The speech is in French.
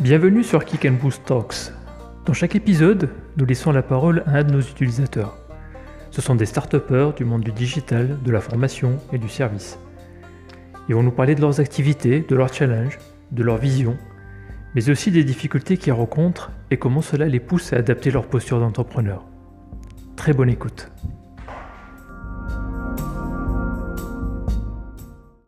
Bienvenue sur Kick and Boost Talks. Dans chaque épisode, nous laissons la parole à un de nos utilisateurs. Ce sont des start du monde du digital, de la formation et du service. Ils vont nous parler de leurs activités, de leurs challenges, de leur vision, mais aussi des difficultés qu'ils rencontrent et comment cela les pousse à adapter leur posture d'entrepreneur. Très bonne écoute.